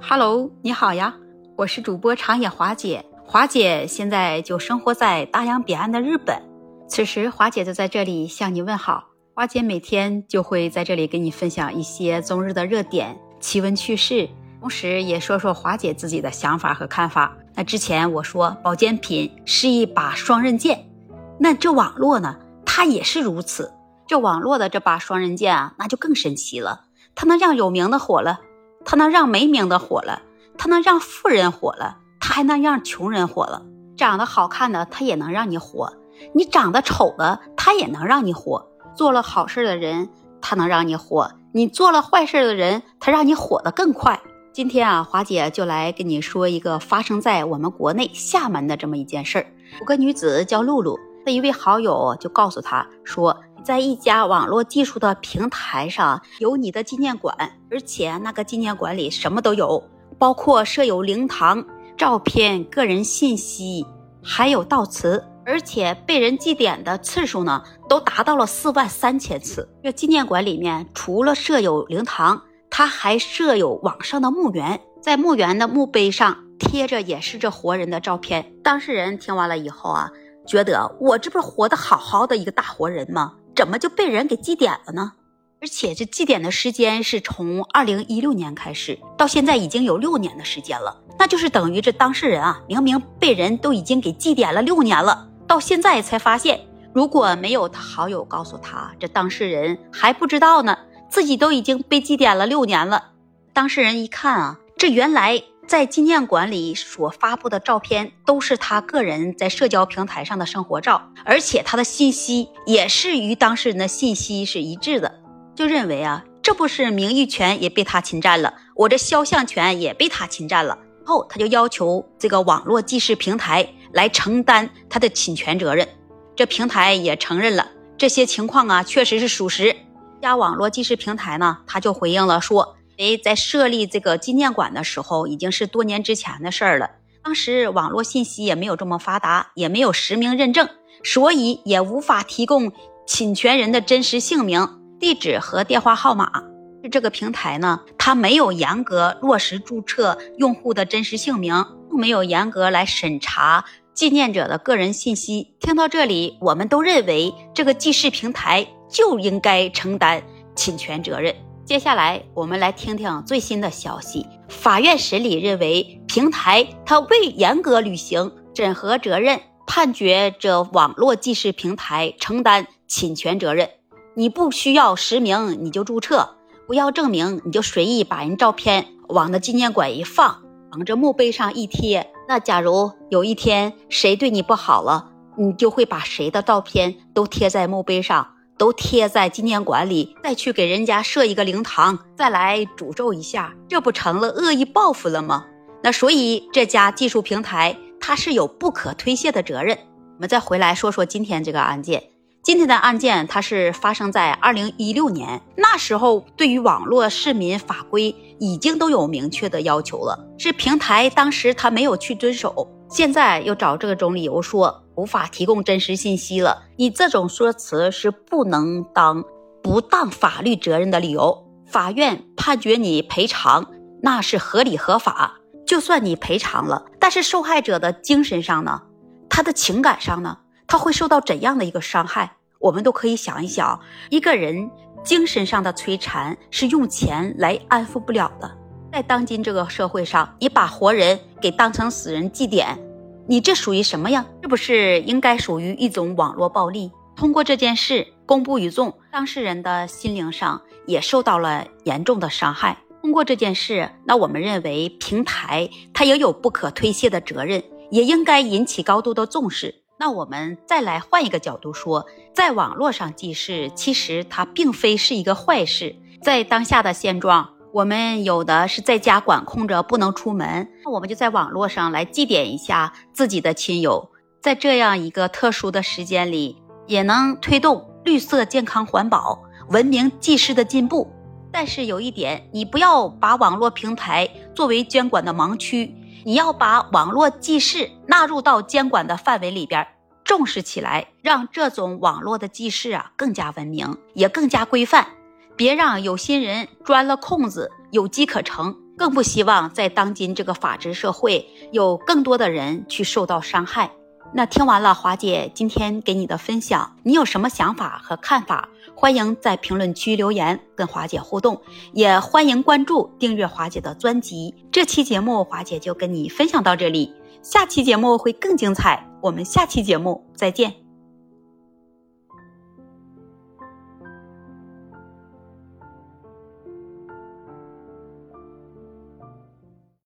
Hello，你好呀，我是主播长野华姐。华姐现在就生活在大洋彼岸的日本，此时华姐就在这里向你问好。华姐每天就会在这里给你分享一些中日的热点、奇闻趣事，同时也说说华姐自己的想法和看法。那之前我说保健品是一把双刃剑，那这网络呢，它也是如此。这网络的这把双刃剑啊，那就更神奇了，它能让有名的火了。他能让没名的火了，他能让富人火了，他还能让穷人火了。长得好看的，他也能让你火；你长得丑的，他也能让你火。做了好事的人，他能让你火；你做了坏事的人，他让你火得更快。今天啊，华姐就来跟你说一个发生在我们国内厦门的这么一件事儿。有个女子叫露露，她一位好友就告诉她说。在一家网络技术的平台上，有你的纪念馆，而且那个纪念馆里什么都有，包括设有灵堂、照片、个人信息，还有悼词，而且被人祭奠的次数呢，都达到了四万三千次。这纪念馆里面除了设有灵堂，它还设有网上的墓园，在墓园的墓碑上贴着也是这活人的照片。当事人听完了以后啊，觉得我这不是活得好好的一个大活人吗？怎么就被人给祭奠了呢？而且这祭奠的时间是从二零一六年开始，到现在已经有六年的时间了。那就是等于这当事人啊，明明被人都已经给祭奠了六年了，到现在才发现，如果没有他好友告诉他，这当事人还不知道呢，自己都已经被祭奠了六年了。当事人一看啊，这原来。在纪念馆里所发布的照片都是他个人在社交平台上的生活照，而且他的信息也是与当事人的信息是一致的，就认为啊，这不是名誉权也被他侵占了，我这肖像权也被他侵占了。后他就要求这个网络记事平台来承担他的侵权责任，这平台也承认了这些情况啊，确实是属实。加网络记事平台呢，他就回应了说。因为在设立这个纪念馆的时候，已经是多年之前的事儿了。当时网络信息也没有这么发达，也没有实名认证，所以也无法提供侵权人的真实姓名、地址和电话号码。这个平台呢，它没有严格落实注册用户的真实姓名，更没有严格来审查纪念者的个人信息。听到这里，我们都认为这个记事平台就应该承担侵权责任。接下来，我们来听听最新的消息。法院审理认为，平台它未严格履行审核责任，判决这网络记事平台承担侵权责任。你不需要实名你就注册，不要证明你就随意把人照片往那纪念馆一放，往这墓碑上一贴。那假如有一天谁对你不好了，你就会把谁的照片都贴在墓碑上。都贴在纪念馆里，再去给人家设一个灵堂，再来诅咒一下，这不成了恶意报复了吗？那所以这家技术平台它是有不可推卸的责任。我们再回来说说今天这个案件。今天的案件它是发生在二零一六年，那时候对于网络市民法规已经都有明确的要求了，是平台当时他没有去遵守，现在又找这种理由说。无法提供真实信息了，你这种说辞是不能当不当法律责任的理由。法院判决你赔偿，那是合理合法。就算你赔偿了，但是受害者的精神上呢，他的情感上呢，他会受到怎样的一个伤害？我们都可以想一想，一个人精神上的摧残是用钱来安抚不了的。在当今这个社会上，你把活人给当成死人祭奠。你这属于什么呀？是不是应该属于一种网络暴力？通过这件事公布于众，当事人的心灵上也受到了严重的伤害。通过这件事，那我们认为平台它也有不可推卸的责任，也应该引起高度的重视。那我们再来换一个角度说，在网络上记事，其实它并非是一个坏事。在当下的现状。我们有的是在家管控着不能出门，那我们就在网络上来祭奠一下自己的亲友，在这样一个特殊的时间里，也能推动绿色、健康、环保、文明祭祀的进步。但是有一点，你不要把网络平台作为监管的盲区，你要把网络祭祀纳入到监管的范围里边，重视起来，让这种网络的祭祀啊更加文明，也更加规范。别让有心人钻了空子，有机可乘。更不希望在当今这个法治社会有更多的人去受到伤害。那听完了华姐今天给你的分享，你有什么想法和看法？欢迎在评论区留言跟华姐互动，也欢迎关注订阅华姐的专辑。这期节目华姐就跟你分享到这里，下期节目会更精彩，我们下期节目再见。